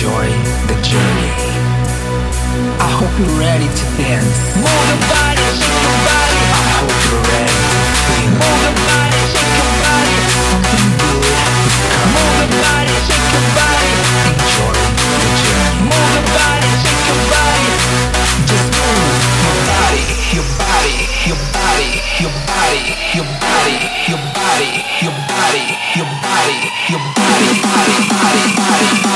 enjoy the journey. I hope you're ready to dance. Move the body, shake your body. I hope you're ready to feel. Move the body, shake your body. Something good is coming. Move the body, shake your body. Enjoy the journey. Move the body, shake your body. Just move your body, your body, your body, your body, your body, your body, your body, your body, your body, your body, body, body, body.